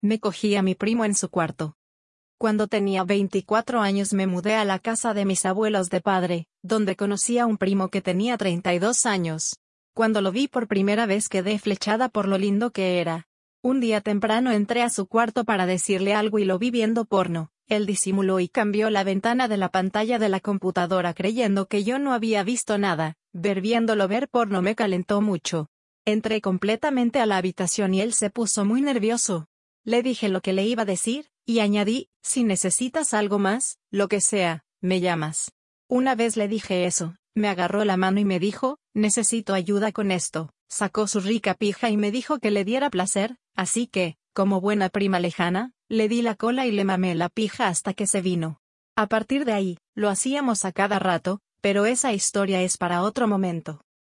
me cogí a mi primo en su cuarto. Cuando tenía 24 años me mudé a la casa de mis abuelos de padre, donde conocí a un primo que tenía 32 años. Cuando lo vi por primera vez quedé flechada por lo lindo que era. Un día temprano entré a su cuarto para decirle algo y lo vi viendo porno. Él disimuló y cambió la ventana de la pantalla de la computadora creyendo que yo no había visto nada. Ver viéndolo ver porno me calentó mucho. Entré completamente a la habitación y él se puso muy nervioso. Le dije lo que le iba a decir, y añadí, si necesitas algo más, lo que sea, me llamas. Una vez le dije eso, me agarró la mano y me dijo, necesito ayuda con esto. Sacó su rica pija y me dijo que le diera placer, así que, como buena prima lejana, le di la cola y le mamé la pija hasta que se vino. A partir de ahí, lo hacíamos a cada rato, pero esa historia es para otro momento.